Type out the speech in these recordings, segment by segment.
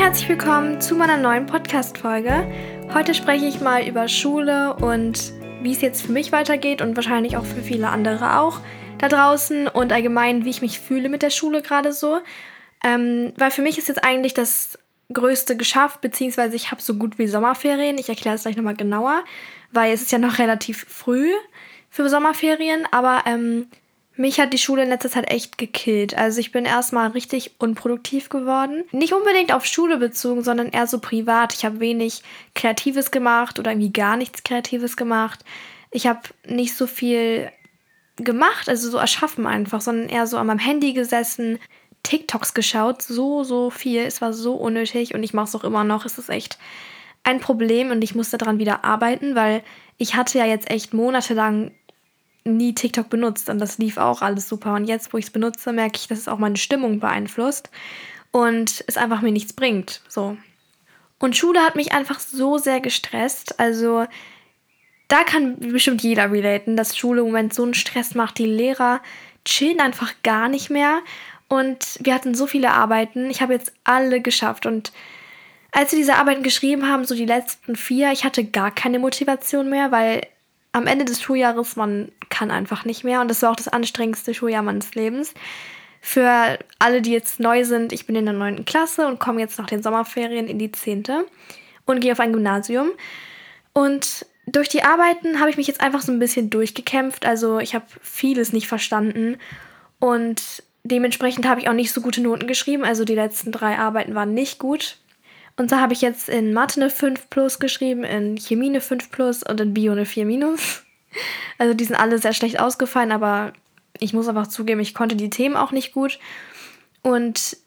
herzlich willkommen zu meiner neuen Podcast-Folge. Heute spreche ich mal über Schule und wie es jetzt für mich weitergeht und wahrscheinlich auch für viele andere auch da draußen und allgemein, wie ich mich fühle mit der Schule gerade so. Ähm, weil für mich ist jetzt eigentlich das Größte geschafft, beziehungsweise ich habe so gut wie Sommerferien. Ich erkläre es gleich nochmal genauer, weil es ist ja noch relativ früh für Sommerferien, aber ähm, mich hat die Schule in letzter Zeit echt gekillt. Also ich bin erstmal richtig unproduktiv geworden. Nicht unbedingt auf Schule bezogen, sondern eher so privat. Ich habe wenig Kreatives gemacht oder irgendwie gar nichts Kreatives gemacht. Ich habe nicht so viel gemacht, also so erschaffen einfach, sondern eher so an meinem Handy gesessen, TikToks geschaut, so, so viel. Es war so unnötig und ich mache es auch immer noch. Es ist echt ein Problem und ich musste daran wieder arbeiten, weil ich hatte ja jetzt echt monatelang nie TikTok benutzt und das lief auch alles super. Und jetzt, wo ich es benutze, merke ich, dass es auch meine Stimmung beeinflusst und es einfach mir nichts bringt. So. Und Schule hat mich einfach so sehr gestresst. Also da kann bestimmt jeder relaten, dass Schule im Moment so einen Stress macht. Die Lehrer chillen einfach gar nicht mehr. Und wir hatten so viele Arbeiten. Ich habe jetzt alle geschafft. Und als wir diese Arbeiten geschrieben haben, so die letzten vier, ich hatte gar keine Motivation mehr, weil am Ende des Schuljahres, man kann einfach nicht mehr. Und das war auch das anstrengendste Schuljahr meines Lebens. Für alle, die jetzt neu sind, ich bin in der neunten Klasse und komme jetzt nach den Sommerferien in die zehnte und gehe auf ein Gymnasium. Und durch die Arbeiten habe ich mich jetzt einfach so ein bisschen durchgekämpft. Also ich habe vieles nicht verstanden und dementsprechend habe ich auch nicht so gute Noten geschrieben. Also die letzten drei Arbeiten waren nicht gut. Und so habe ich jetzt in Mathe eine 5 plus geschrieben, in Chemie eine 5 plus und in Bio eine 4 minus. Also die sind alle sehr schlecht ausgefallen, aber ich muss einfach zugeben, ich konnte die Themen auch nicht gut. Und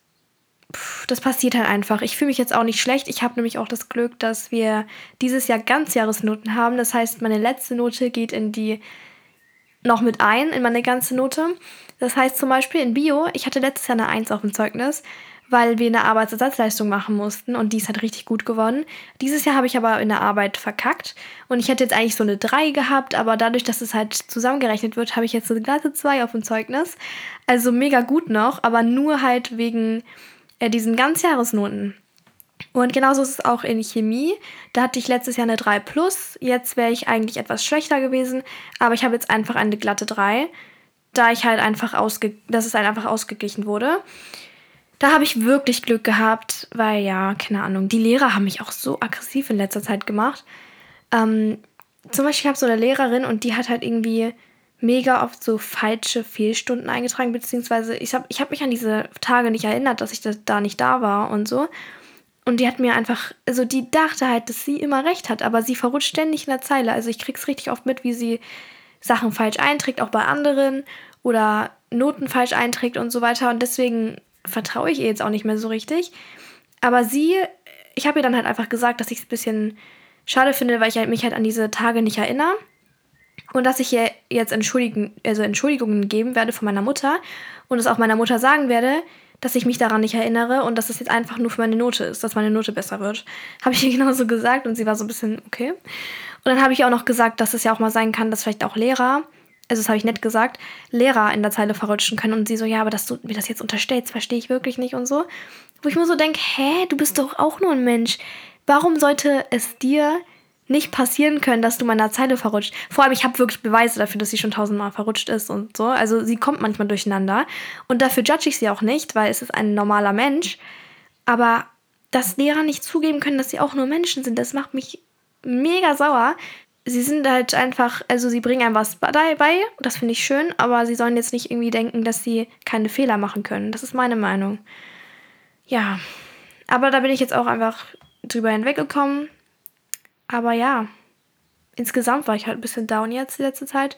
pff, das passiert halt einfach. Ich fühle mich jetzt auch nicht schlecht. Ich habe nämlich auch das Glück, dass wir dieses Jahr Ganzjahresnoten haben. Das heißt, meine letzte Note geht in die noch mit ein, in meine ganze Note. Das heißt zum Beispiel in Bio, ich hatte letztes Jahr eine 1 auf dem Zeugnis weil wir eine Arbeitsersatzleistung machen mussten und die ist halt richtig gut geworden. Dieses Jahr habe ich aber in der Arbeit verkackt und ich hätte jetzt eigentlich so eine 3 gehabt, aber dadurch, dass es halt zusammengerechnet wird, habe ich jetzt eine glatte 2 auf dem Zeugnis. Also mega gut noch, aber nur halt wegen äh, diesen Ganzjahresnoten. Und genauso ist es auch in Chemie. Da hatte ich letztes Jahr eine 3 plus. Jetzt wäre ich eigentlich etwas schlechter gewesen, aber ich habe jetzt einfach eine glatte 3, da ich halt einfach ausge dass es halt einfach ausgeglichen wurde. Da habe ich wirklich Glück gehabt, weil ja, keine Ahnung, die Lehrer haben mich auch so aggressiv in letzter Zeit gemacht. Ähm, zum Beispiel, ich habe so eine Lehrerin und die hat halt irgendwie mega oft so falsche Fehlstunden eingetragen, beziehungsweise ich habe ich hab mich an diese Tage nicht erinnert, dass ich da, da nicht da war und so. Und die hat mir einfach, also die dachte halt, dass sie immer recht hat, aber sie verrutscht ständig in der Zeile. Also ich krieg's richtig oft mit, wie sie Sachen falsch einträgt, auch bei anderen oder Noten falsch einträgt und so weiter. Und deswegen vertraue ich ihr jetzt auch nicht mehr so richtig. Aber sie, ich habe ihr dann halt einfach gesagt, dass ich es ein bisschen schade finde, weil ich halt mich halt an diese Tage nicht erinnere. Und dass ich ihr jetzt Entschuldigen, also Entschuldigungen geben werde von meiner Mutter und es auch meiner Mutter sagen werde, dass ich mich daran nicht erinnere und dass es jetzt einfach nur für meine Note ist, dass meine Note besser wird. Habe ich ihr genauso gesagt und sie war so ein bisschen okay. Und dann habe ich auch noch gesagt, dass es ja auch mal sein kann, dass vielleicht auch Lehrer also das habe ich nett gesagt, Lehrer in der Zeile verrutschen können. Und sie so, ja, aber dass du mir das jetzt unterstellst, verstehe ich wirklich nicht und so. Wo ich mir so denke, hä, du bist doch auch nur ein Mensch. Warum sollte es dir nicht passieren können, dass du meiner Zeile verrutscht? Vor allem, ich habe wirklich Beweise dafür, dass sie schon tausendmal verrutscht ist und so. Also sie kommt manchmal durcheinander. Und dafür judge ich sie auch nicht, weil es ist ein normaler Mensch. Aber dass Lehrer nicht zugeben können, dass sie auch nur Menschen sind, das macht mich mega sauer sie sind halt einfach, also sie bringen einem was bei, das finde ich schön, aber sie sollen jetzt nicht irgendwie denken, dass sie keine Fehler machen können. Das ist meine Meinung. Ja, aber da bin ich jetzt auch einfach drüber hinweggekommen. Aber ja, insgesamt war ich halt ein bisschen down jetzt die letzte Zeit,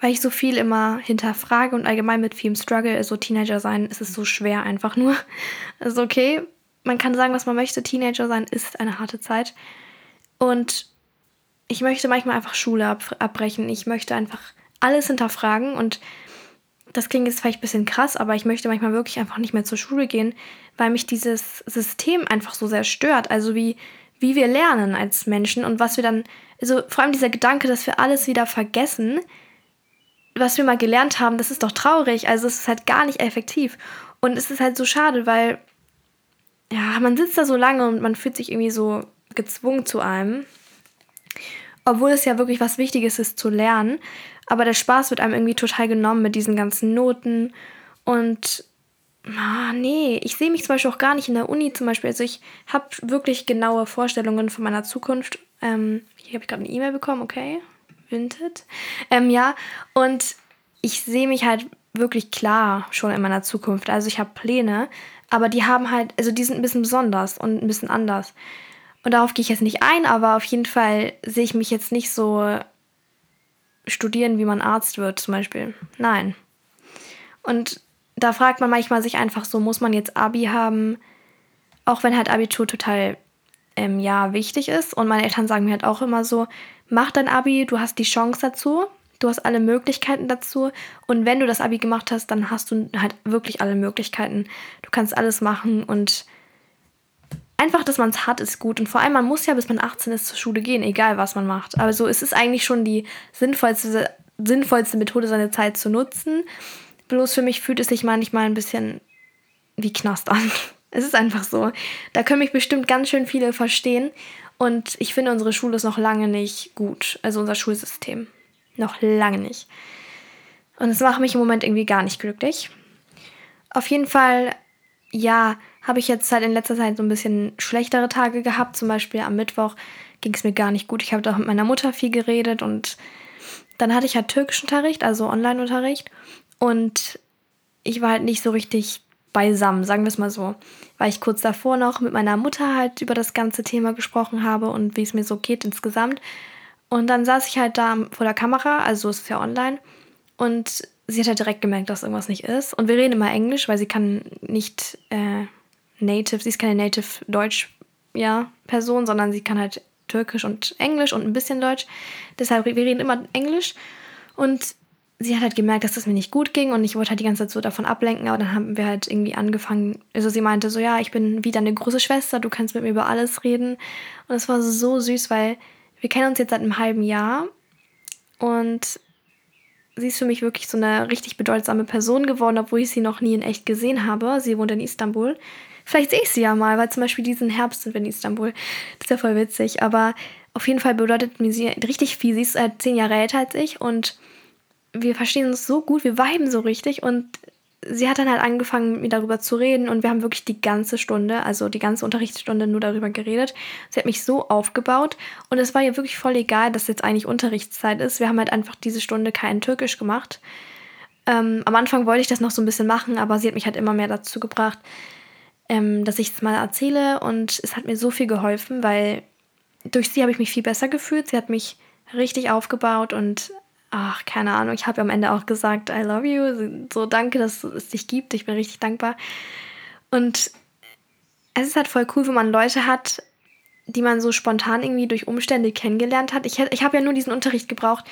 weil ich so viel immer hinterfrage und allgemein mit vielem Struggle, so Teenager sein, ist es so schwer einfach nur. Also okay, man kann sagen, was man möchte, Teenager sein ist eine harte Zeit. Und ich möchte manchmal einfach Schule ab abbrechen. Ich möchte einfach alles hinterfragen und das klingt jetzt vielleicht ein bisschen krass, aber ich möchte manchmal wirklich einfach nicht mehr zur Schule gehen, weil mich dieses System einfach so sehr stört. Also wie, wie wir lernen als Menschen und was wir dann, also vor allem dieser Gedanke, dass wir alles wieder vergessen, was wir mal gelernt haben, das ist doch traurig. Also es ist halt gar nicht effektiv. Und es ist halt so schade, weil ja, man sitzt da so lange und man fühlt sich irgendwie so gezwungen zu einem. Obwohl es ja wirklich was Wichtiges ist zu lernen. Aber der Spaß wird einem irgendwie total genommen mit diesen ganzen Noten. Und ah, nee, ich sehe mich zum Beispiel auch gar nicht in der Uni zum Beispiel. Also ich habe wirklich genaue Vorstellungen von meiner Zukunft. Ähm, hier habe ich gerade eine E-Mail bekommen, okay. Vinted. Ähm, ja, und ich sehe mich halt wirklich klar schon in meiner Zukunft. Also ich habe Pläne, aber die haben halt, also die sind ein bisschen besonders und ein bisschen anders. Und darauf gehe ich jetzt nicht ein, aber auf jeden Fall sehe ich mich jetzt nicht so studieren, wie man Arzt wird, zum Beispiel. Nein. Und da fragt man manchmal sich einfach so, muss man jetzt Abi haben, auch wenn halt Abitur total, ähm, ja, wichtig ist. Und meine Eltern sagen mir halt auch immer so, mach dein Abi, du hast die Chance dazu, du hast alle Möglichkeiten dazu. Und wenn du das Abi gemacht hast, dann hast du halt wirklich alle Möglichkeiten. Du kannst alles machen und einfach, dass man es hat, ist gut. Und vor allem, man muss ja, bis man 18 ist, zur Schule gehen, egal was man macht. Aber so, es ist eigentlich schon die sinnvollste, sinnvollste Methode, seine Zeit zu nutzen. Bloß für mich fühlt es sich manchmal ein bisschen wie Knast an. Es ist einfach so. Da können mich bestimmt ganz schön viele verstehen. Und ich finde, unsere Schule ist noch lange nicht gut. Also unser Schulsystem. Noch lange nicht. Und es macht mich im Moment irgendwie gar nicht glücklich. Auf jeden Fall, ja, habe ich jetzt halt in letzter Zeit so ein bisschen schlechtere Tage gehabt. Zum Beispiel am Mittwoch ging es mir gar nicht gut. Ich habe da mit meiner Mutter viel geredet und dann hatte ich halt Türkischunterricht, also Online-Unterricht. Und ich war halt nicht so richtig beisammen, sagen wir es mal so. Weil ich kurz davor noch mit meiner Mutter halt über das ganze Thema gesprochen habe und wie es mir so geht insgesamt. Und dann saß ich halt da vor der Kamera, also es ist ja online. Und sie hat halt direkt gemerkt, dass irgendwas nicht ist. Und wir reden immer Englisch, weil sie kann nicht äh, Native, sie ist keine Native Deutsch, ja, Person, sondern sie kann halt Türkisch und Englisch und ein bisschen Deutsch. Deshalb, wir reden immer Englisch. Und sie hat halt gemerkt, dass es mir nicht gut ging und ich wollte halt die ganze Zeit so davon ablenken, aber dann haben wir halt irgendwie angefangen, also sie meinte so, ja, ich bin wie deine große Schwester, du kannst mit mir über alles reden. Und es war so süß, weil wir kennen uns jetzt seit einem halben Jahr und sie ist für mich wirklich so eine richtig bedeutsame Person geworden, obwohl ich sie noch nie in echt gesehen habe. Sie wohnt in Istanbul. Vielleicht sehe ich sie ja mal, weil zum Beispiel diesen Herbst sind wir in Istanbul. Das ist ja voll witzig. Aber auf jeden Fall bedeutet mir sie richtig viel. Sie ist halt zehn Jahre älter als ich und wir verstehen uns so gut, wir viben so richtig und sie hat dann halt angefangen, mit mir darüber zu reden und wir haben wirklich die ganze Stunde, also die ganze Unterrichtsstunde nur darüber geredet. Sie hat mich so aufgebaut und es war ihr wirklich voll egal, dass jetzt eigentlich Unterrichtszeit ist. Wir haben halt einfach diese Stunde kein Türkisch gemacht. Ähm, am Anfang wollte ich das noch so ein bisschen machen, aber sie hat mich halt immer mehr dazu gebracht, ähm, dass ich es mal erzähle und es hat mir so viel geholfen, weil durch sie habe ich mich viel besser gefühlt. Sie hat mich richtig aufgebaut und ach, keine Ahnung, ich habe am Ende auch gesagt, I love you. So danke, dass es dich gibt. Ich bin richtig dankbar. Und es ist halt voll cool, wenn man Leute hat, die man so spontan irgendwie durch Umstände kennengelernt hat. Ich, ich habe ja nur diesen Unterricht gebraucht,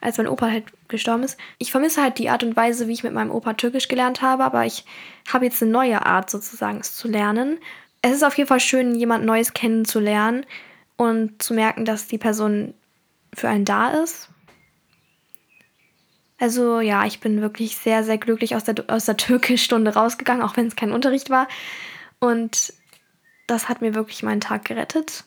als mein Opa halt gestorben ist. Ich vermisse halt die Art und Weise, wie ich mit meinem Opa Türkisch gelernt habe, aber ich habe jetzt eine neue Art sozusagen, es zu lernen. Es ist auf jeden Fall schön, jemand Neues kennenzulernen und zu merken, dass die Person für einen da ist also ja, ich bin wirklich sehr, sehr glücklich aus der, aus der Türkischstunde rausgegangen, auch wenn es kein Unterricht war. Und das hat mir wirklich meinen Tag gerettet.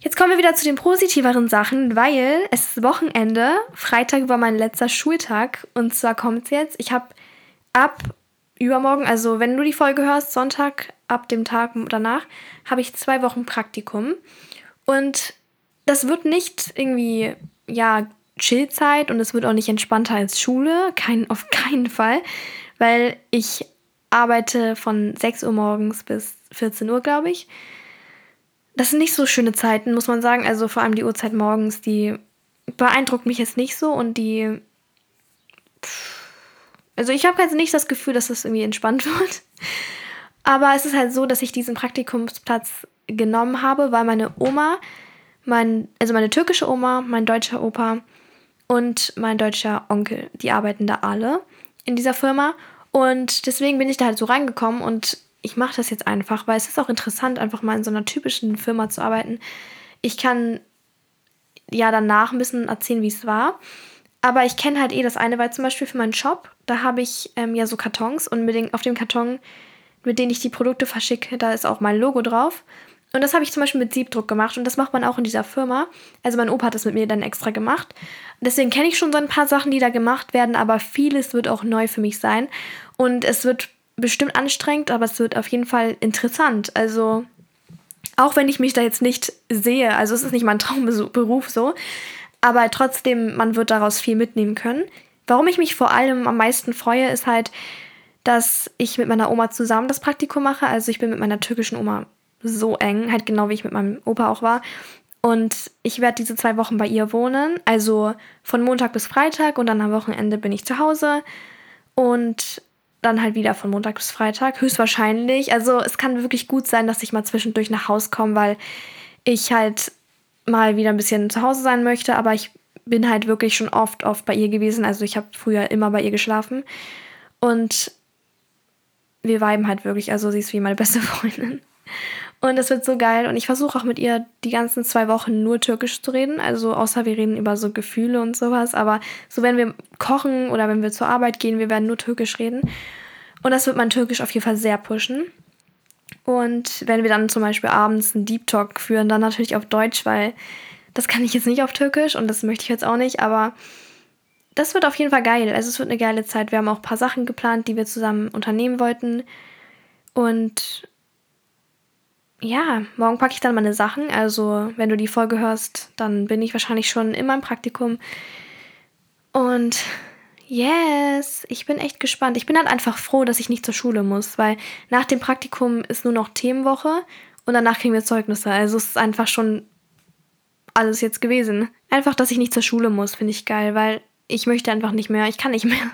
Jetzt kommen wir wieder zu den positiveren Sachen, weil es ist Wochenende. Freitag war mein letzter Schultag. Und zwar kommt es jetzt. Ich habe ab übermorgen, also wenn du die Folge hörst, Sonntag, ab dem Tag danach, habe ich zwei Wochen Praktikum. Und das wird nicht irgendwie, ja, Chillzeit und es wird auch nicht entspannter als Schule. Kein, auf keinen Fall. Weil ich arbeite von 6 Uhr morgens bis 14 Uhr, glaube ich. Das sind nicht so schöne Zeiten, muss man sagen. Also vor allem die Uhrzeit morgens, die beeindruckt mich jetzt nicht so und die. Also ich habe jetzt nicht das Gefühl, dass das irgendwie entspannt wird. Aber es ist halt so, dass ich diesen Praktikumsplatz genommen habe, weil meine Oma, mein, also meine türkische Oma, mein deutscher Opa und mein deutscher Onkel. Die arbeiten da alle in dieser Firma. Und deswegen bin ich da halt so reingekommen und ich mache das jetzt einfach, weil es ist auch interessant, einfach mal in so einer typischen Firma zu arbeiten. Ich kann ja danach ein bisschen erzählen, wie es war. Aber ich kenne halt eh das eine, weil zum Beispiel für meinen Shop, da habe ich ähm, ja so Kartons und mit den, auf dem Karton mit denen ich die Produkte verschicke, da ist auch mein Logo drauf. Und das habe ich zum Beispiel mit Siebdruck gemacht und das macht man auch in dieser Firma. Also mein Opa hat das mit mir dann extra gemacht. Deswegen kenne ich schon so ein paar Sachen, die da gemacht werden, aber vieles wird auch neu für mich sein. Und es wird bestimmt anstrengend, aber es wird auf jeden Fall interessant. Also auch wenn ich mich da jetzt nicht sehe, also es ist nicht mein Traumberuf so, aber trotzdem, man wird daraus viel mitnehmen können. Warum ich mich vor allem am meisten freue, ist halt, dass ich mit meiner Oma zusammen das Praktikum mache. Also ich bin mit meiner türkischen Oma so eng, halt genau wie ich mit meinem Opa auch war. Und ich werde diese zwei Wochen bei ihr wohnen, also von Montag bis Freitag und dann am Wochenende bin ich zu Hause und dann halt wieder von Montag bis Freitag, höchstwahrscheinlich. Also es kann wirklich gut sein, dass ich mal zwischendurch nach Hause komme, weil ich halt mal wieder ein bisschen zu Hause sein möchte, aber ich bin halt wirklich schon oft, oft bei ihr gewesen. Also ich habe früher immer bei ihr geschlafen und wir weiben halt wirklich. Also sie ist wie meine beste Freundin. Und es wird so geil. Und ich versuche auch mit ihr die ganzen zwei Wochen nur Türkisch zu reden. Also außer wir reden über so Gefühle und sowas. Aber so wenn wir kochen oder wenn wir zur Arbeit gehen, wir werden nur Türkisch reden. Und das wird mein Türkisch auf jeden Fall sehr pushen. Und wenn wir dann zum Beispiel abends einen Deep Talk führen, dann natürlich auf Deutsch, weil das kann ich jetzt nicht auf Türkisch und das möchte ich jetzt auch nicht. Aber das wird auf jeden Fall geil. Also es wird eine geile Zeit. Wir haben auch ein paar Sachen geplant, die wir zusammen unternehmen wollten. Und ja, morgen packe ich dann meine Sachen. Also, wenn du die Folge hörst, dann bin ich wahrscheinlich schon in meinem Praktikum. Und yes, ich bin echt gespannt. Ich bin halt einfach froh, dass ich nicht zur Schule muss, weil nach dem Praktikum ist nur noch Themenwoche und danach kriegen wir Zeugnisse. Also, es ist einfach schon alles jetzt gewesen. Einfach, dass ich nicht zur Schule muss, finde ich geil, weil ich möchte einfach nicht mehr. Ich kann nicht mehr.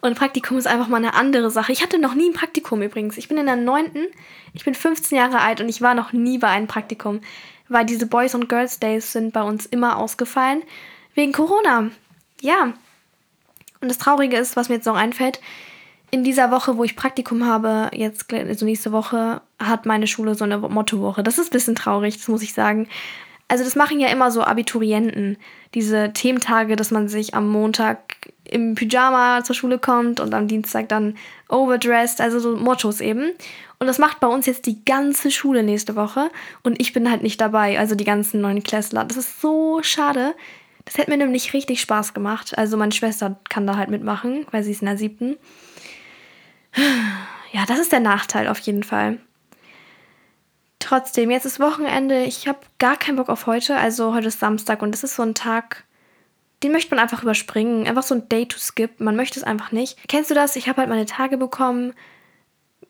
Und Praktikum ist einfach mal eine andere Sache. Ich hatte noch nie ein Praktikum übrigens. Ich bin in der neunten, ich bin 15 Jahre alt und ich war noch nie bei einem Praktikum, weil diese Boys und Girls Days sind bei uns immer ausgefallen wegen Corona. Ja. Und das Traurige ist, was mir jetzt noch einfällt, in dieser Woche, wo ich Praktikum habe, jetzt also nächste Woche, hat meine Schule so eine Mottowoche. Das ist ein bisschen traurig, das muss ich sagen. Also das machen ja immer so Abiturienten, diese Thementage, dass man sich am Montag im Pyjama zur Schule kommt und am Dienstag dann overdressed, also so Mottos eben. Und das macht bei uns jetzt die ganze Schule nächste Woche und ich bin halt nicht dabei, also die ganzen neuen Klässler. Das ist so schade. Das hätte mir nämlich richtig Spaß gemacht. Also meine Schwester kann da halt mitmachen, weil sie ist in der siebten. Ja, das ist der Nachteil auf jeden Fall. Trotzdem, jetzt ist Wochenende. Ich habe gar keinen Bock auf heute. Also heute ist Samstag und das ist so ein Tag, den möchte man einfach überspringen. Einfach so ein Day to skip. Man möchte es einfach nicht. Kennst du das? Ich habe halt meine Tage bekommen.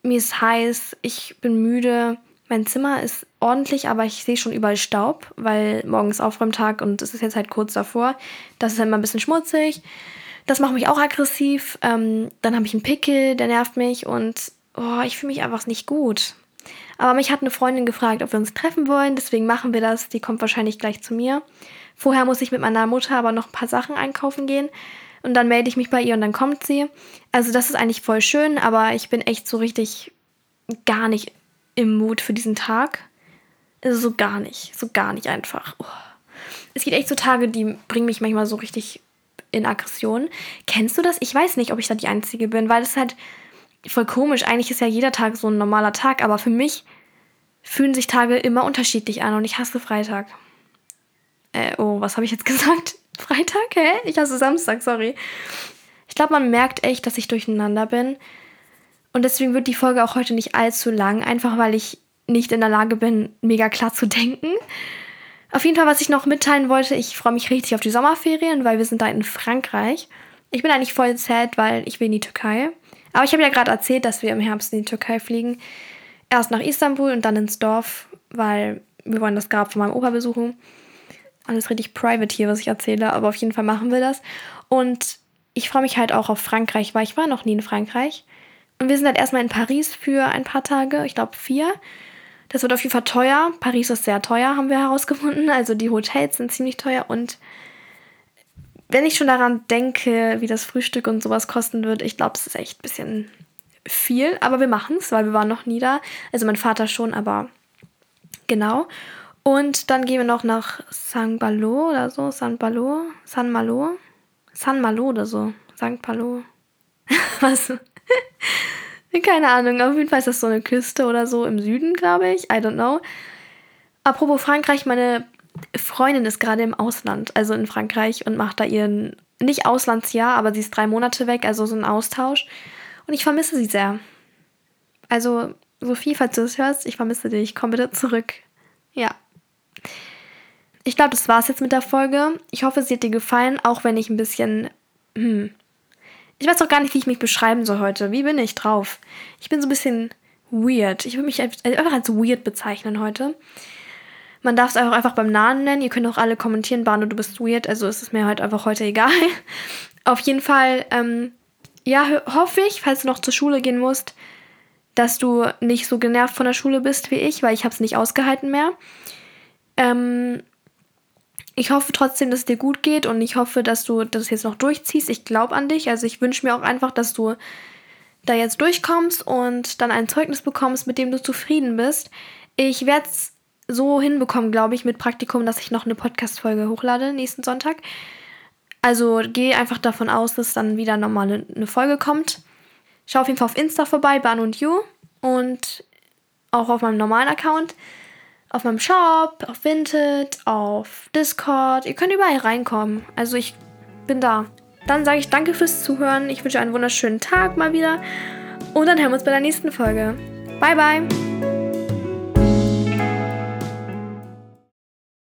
Mir ist heiß. Ich bin müde. Mein Zimmer ist ordentlich, aber ich sehe schon überall Staub, weil morgen ist Aufräumtag und es ist jetzt halt kurz davor. Das ist halt immer ein bisschen schmutzig. Das macht mich auch aggressiv. Ähm, dann habe ich einen Pickel, der nervt mich und oh, ich fühle mich einfach nicht gut. Aber mich hat eine Freundin gefragt, ob wir uns treffen wollen, deswegen machen wir das. Die kommt wahrscheinlich gleich zu mir. Vorher muss ich mit meiner Mutter aber noch ein paar Sachen einkaufen gehen. Und dann melde ich mich bei ihr und dann kommt sie. Also das ist eigentlich voll schön, aber ich bin echt so richtig gar nicht im Mut für diesen Tag. Also so gar nicht. So gar nicht einfach. Oh. Es gibt echt so Tage, die bringen mich manchmal so richtig in Aggression. Kennst du das? Ich weiß nicht, ob ich da die Einzige bin, weil es halt voll komisch. Eigentlich ist ja jeder Tag so ein normaler Tag, aber für mich fühlen sich Tage immer unterschiedlich an und ich hasse Freitag. Äh, oh, was habe ich jetzt gesagt? Freitag? Hä? Ich hasse Samstag, sorry. Ich glaube, man merkt echt, dass ich durcheinander bin. Und deswegen wird die Folge auch heute nicht allzu lang, einfach weil ich nicht in der Lage bin, mega klar zu denken. Auf jeden Fall, was ich noch mitteilen wollte, ich freue mich richtig auf die Sommerferien, weil wir sind da in Frankreich. Ich bin eigentlich voll sad, weil ich will in die Türkei. Aber ich habe ja gerade erzählt, dass wir im Herbst in die Türkei fliegen. Erst nach Istanbul und dann ins Dorf, weil wir wollen das Grab von meinem Opa besuchen. Alles richtig private hier, was ich erzähle, aber auf jeden Fall machen wir das. Und ich freue mich halt auch auf Frankreich, weil ich war noch nie in Frankreich. Und wir sind halt erstmal in Paris für ein paar Tage, ich glaube vier. Das wird auf jeden Fall teuer. Paris ist sehr teuer, haben wir herausgefunden. Also die Hotels sind ziemlich teuer und wenn ich schon daran denke, wie das Frühstück und sowas kosten wird, ich glaube, es ist echt ein bisschen viel, aber wir machen es, weil wir waren noch nie da. Also mein Vater schon, aber genau. Und dann gehen wir noch nach San Balo oder so, San Balo, San Malo, San Malo oder so, San Palo. Was? Keine Ahnung, auf jeden Fall ist das so eine Küste oder so im Süden, glaube ich. I don't know. Apropos Frankreich, meine Freundin ist gerade im Ausland, also in Frankreich und macht da ihren, nicht Auslandsjahr, aber sie ist drei Monate weg, also so ein Austausch. Und ich vermisse sie sehr. Also, Sophie, falls du das hörst, ich vermisse dich. Komm bitte zurück. Ja. Ich glaube, das war's jetzt mit der Folge. Ich hoffe, sie hat dir gefallen, auch wenn ich ein bisschen. Hm. Ich weiß auch gar nicht, wie ich mich beschreiben soll heute. Wie bin ich drauf? Ich bin so ein bisschen weird. Ich würde mich einfach als weird bezeichnen heute. Man darf es auch einfach beim Namen nennen. Ihr könnt auch alle kommentieren, Bano, du bist weird. Also ist es mir halt einfach heute egal. Auf jeden Fall, ähm, ja, hoffe ich, falls du noch zur Schule gehen musst, dass du nicht so genervt von der Schule bist wie ich, weil ich habe es nicht ausgehalten mehr. Ähm, ich hoffe trotzdem, dass es dir gut geht und ich hoffe, dass du das jetzt noch durchziehst. Ich glaube an dich. Also ich wünsche mir auch einfach, dass du da jetzt durchkommst und dann ein Zeugnis bekommst, mit dem du zufrieden bist. Ich werde es so hinbekommen, glaube ich, mit Praktikum, dass ich noch eine Podcast-Folge hochlade nächsten Sonntag. Also geh einfach davon aus, dass dann wieder nochmal eine Folge kommt. Schau auf jeden Fall auf Insta vorbei, Ban und You. Und auch auf meinem normalen Account auf meinem Shop, auf Vinted, auf Discord. Ihr könnt überall reinkommen. Also ich bin da. Dann sage ich danke fürs Zuhören. Ich wünsche einen wunderschönen Tag mal wieder. Und dann hören wir uns bei der nächsten Folge. Bye, bye.